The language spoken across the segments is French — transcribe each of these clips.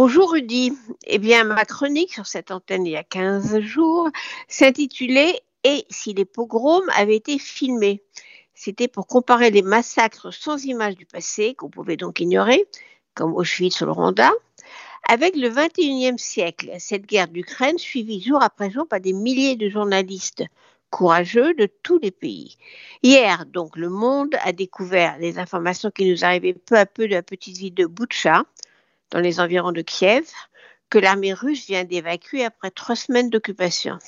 Bonjour Rudy. Eh bien, ma chronique sur cette antenne il y a 15 jours s'intitulait Et si les pogroms avaient été filmés? C'était pour comparer les massacres sans images du passé, qu'on pouvait donc ignorer, comme Auschwitz ou le Rwanda, avec le 21e siècle, cette guerre d'Ukraine suivie jour après jour par des milliers de journalistes courageux de tous les pays. Hier, donc, le monde a découvert les informations qui nous arrivaient peu à peu de la petite ville de Boutcha, dans les environs de Kiev, que l'armée russe vient d'évacuer après trois semaines d'occupation.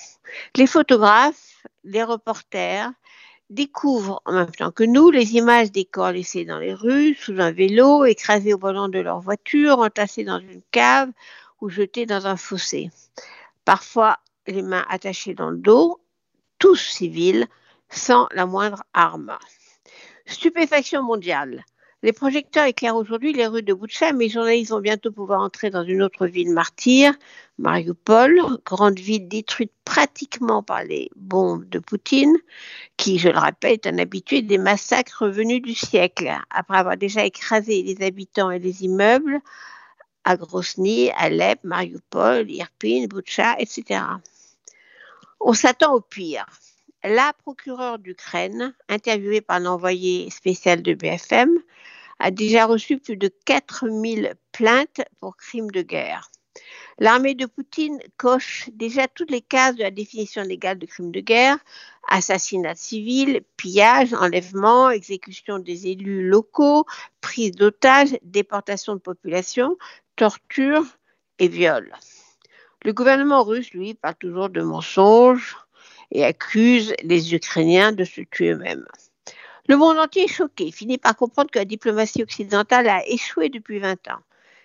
Les photographes, les reporters découvrent en même temps que nous les images des corps laissés dans les rues, sous un vélo, écrasés au volant de leur voiture, entassés dans une cave ou jetés dans un fossé. Parfois les mains attachées dans le dos, tous civils, sans la moindre arme. Stupéfaction mondiale. Les projecteurs éclairent aujourd'hui les rues de Boutcha, mais les journalistes vont bientôt pouvoir entrer dans une autre ville martyre, Mariupol, grande ville détruite pratiquement par les bombes de Poutine, qui, je le rappelle, est un habitué des massacres venus du siècle, après avoir déjà écrasé les habitants et les immeubles à Grosny, Alep, Mariupol, Irpin, Boutcha, etc. On s'attend au pire. La procureure d'Ukraine, interviewée par l'envoyé spécial de BFM, a déjà reçu plus de 4000 plaintes pour crimes de guerre. L'armée de Poutine coche déjà toutes les cases de la définition légale de crimes de guerre, assassinat civil, pillage, enlèvement, exécution des élus locaux, prise d'otages, déportation de population, torture et viol. Le gouvernement russe, lui, parle toujours de mensonges et accuse les Ukrainiens de se tuer eux-mêmes. Le monde entier est choqué, finit par comprendre que la diplomatie occidentale a échoué depuis 20 ans,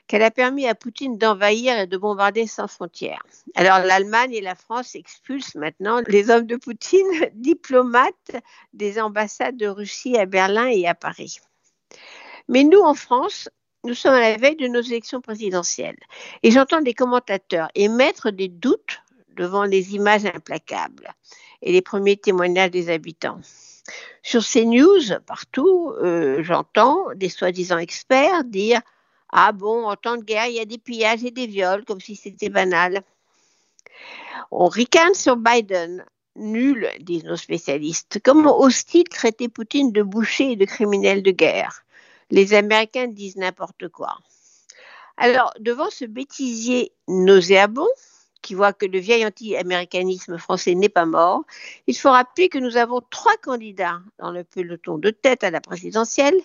qu'elle a permis à Poutine d'envahir et de bombarder sans frontières. Alors l'Allemagne et la France expulsent maintenant les hommes de Poutine, diplomates des ambassades de Russie à Berlin et à Paris. Mais nous, en France, nous sommes à la veille de nos élections présidentielles et j'entends des commentateurs émettre des doutes devant les images implacables et les premiers témoignages des habitants. Sur ces news, partout, euh, j'entends des soi-disant experts dire Ah bon, en temps de guerre, il y a des pillages et des viols, comme si c'était banal. On ricane sur Biden. Nul, disent nos spécialistes. Comment ose-t-il traiter Poutine de boucher et de criminel de guerre Les Américains disent n'importe quoi. Alors, devant ce bêtisier nauséabond, qui voit que le vieil anti-américanisme français n'est pas mort, il faut rappeler que nous avons trois candidats dans le peloton de tête à la présidentielle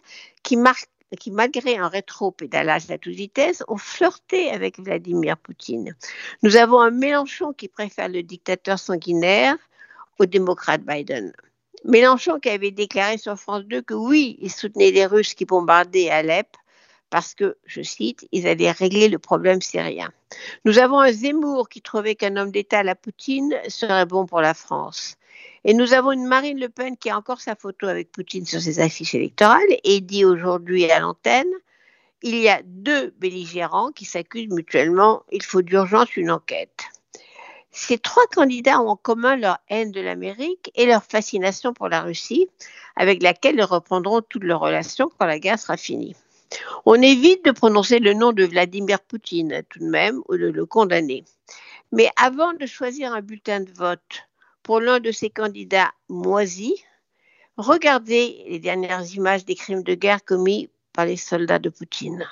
qui, malgré un rétro-pédalage à toute vitesse, ont flirté avec Vladimir Poutine. Nous avons un Mélenchon qui préfère le dictateur sanguinaire au démocrate Biden. Mélenchon qui avait déclaré sur France 2 que oui, il soutenait les Russes qui bombardaient Alep, parce que, je cite, ils allaient régler le problème syrien. Nous avons un Zemmour qui trouvait qu'un homme d'État à la Poutine serait bon pour la France. Et nous avons une Marine Le Pen qui a encore sa photo avec Poutine sur ses affiches électorales et dit aujourd'hui à l'antenne, il y a deux belligérants qui s'accusent mutuellement, il faut d'urgence une enquête. Ces trois candidats ont en commun leur haine de l'Amérique et leur fascination pour la Russie, avec laquelle ils reprendront toutes leurs relations quand la guerre sera finie. On évite de prononcer le nom de Vladimir Poutine tout de même ou de le condamner. Mais avant de choisir un bulletin de vote pour l'un de ces candidats moisis, regardez les dernières images des crimes de guerre commis par les soldats de Poutine.